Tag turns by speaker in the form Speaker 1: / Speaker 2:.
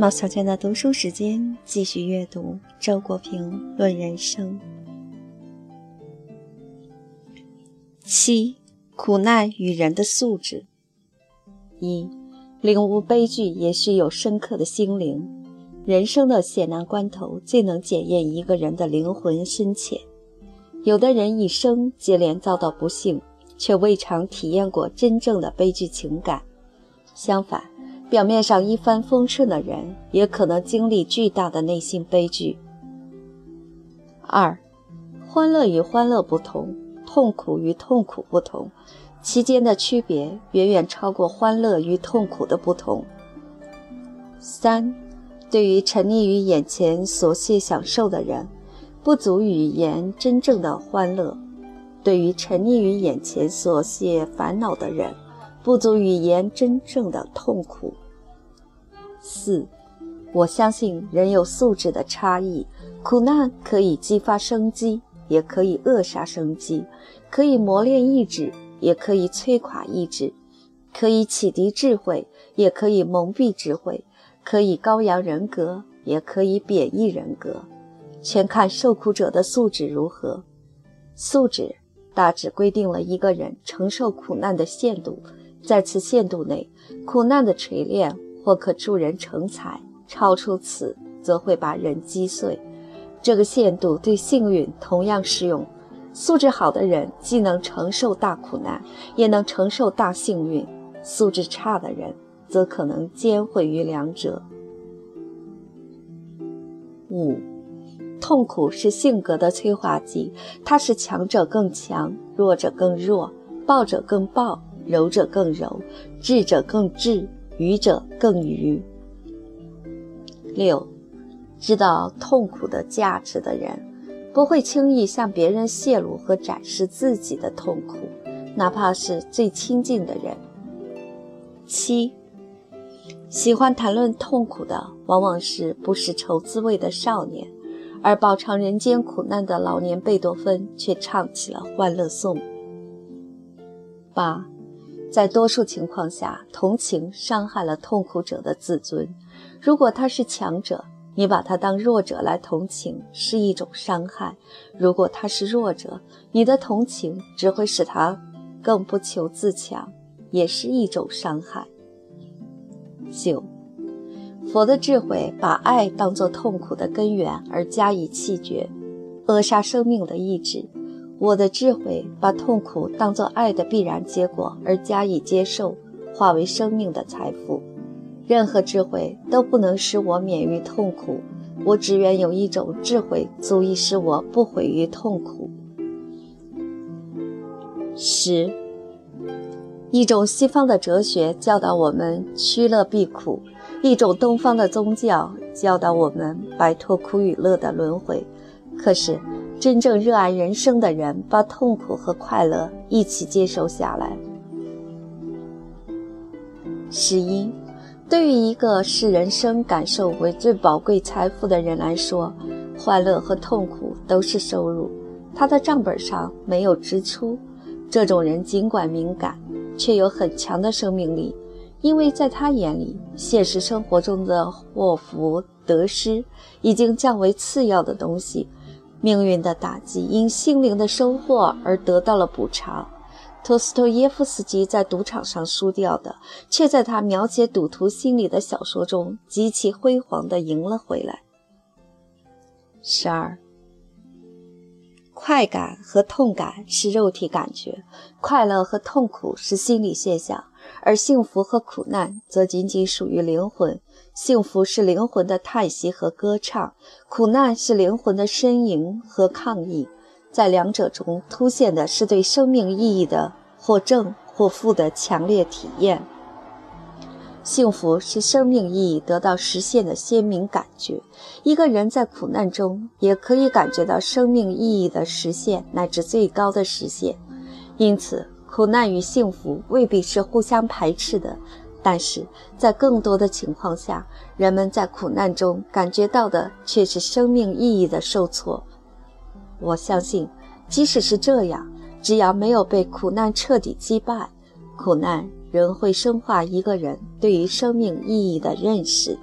Speaker 1: 毛小娟的读书时间，继续阅读周国平《论人生》。七，苦难与人的素质。一，领悟悲剧也需有深刻的心灵。人生的险难关头，最能检验一个人的灵魂深浅。有的人一生接连遭到不幸，却未尝体验过真正的悲剧情感。相反，表面上一帆风顺的人，也可能经历巨大的内心悲剧。二，欢乐与欢乐不同，痛苦与痛苦不同，其间的区别远远超过欢乐与痛苦的不同。三，对于沉溺于眼前琐屑享受的人，不足语言真正的欢乐；对于沉溺于眼前琐屑烦恼的人，不足语言真正的痛苦。四，我相信人有素质的差异，苦难可以激发生机，也可以扼杀生机；可以磨练意志，也可以摧垮意志；可以启迪智慧，也可以蒙蔽智慧；可以高扬人格，也可以贬义人格，全看受苦者的素质如何。素质大致规定了一个人承受苦难的限度，在此限度内，苦难的锤炼。或可助人成才，超出此则会把人击碎。这个限度对幸运同样适用。素质好的人既能承受大苦难，也能承受大幸运；素质差的人则可能兼毁于两者。五，痛苦是性格的催化剂，它使强者更强，弱者更弱，暴者更暴，柔者更柔，智者更智。愚者更愚。六，知道痛苦的价值的人，不会轻易向别人泄露和展示自己的痛苦，哪怕是最亲近的人。七，喜欢谈论痛苦的，往往是不识愁滋味的少年，而饱尝人间苦难的老年贝多芬却唱起了欢乐颂。八。在多数情况下，同情伤害了痛苦者的自尊。如果他是强者，你把他当弱者来同情，是一种伤害；如果他是弱者，你的同情只会使他更不求自强，也是一种伤害。九，佛的智慧把爱当作痛苦的根源而加以弃绝，扼杀生命的意志。我的智慧把痛苦当作爱的必然结果而加以接受，化为生命的财富。任何智慧都不能使我免于痛苦，我只愿有一种智慧足以使我不毁于痛苦。十，一种西方的哲学教导我们趋乐避苦，一种东方的宗教教导我们摆脱苦与乐的轮回。可是。真正热爱人生的人，把痛苦和快乐一起接受下来。十一，对于一个视人生感受为最宝贵财富的人来说，欢乐和痛苦都是收入，他的账本上没有支出。这种人尽管敏感，却有很强的生命力，因为在他眼里，现实生活中的祸福得失已经降为次要的东西。命运的打击因心灵的收获而得到了补偿。托斯托耶夫斯基在赌场上输掉的，却在他描写赌徒心理的小说中极其辉煌地赢了回来。十二，快感和痛感是肉体感觉，快乐和痛苦是心理现象，而幸福和苦难则仅仅属于灵魂。幸福是灵魂的叹息和歌唱，苦难是灵魂的呻吟和抗议。在两者中，凸显的是对生命意义的或正或负的强烈体验。幸福是生命意义得到实现的鲜明感觉。一个人在苦难中也可以感觉到生命意义的实现乃至最高的实现。因此，苦难与幸福未必是互相排斥的。但是在更多的情况下，人们在苦难中感觉到的却是生命意义的受挫。我相信，即使是这样，只要没有被苦难彻底击败，苦难仍会深化一个人对于生命意义的认识。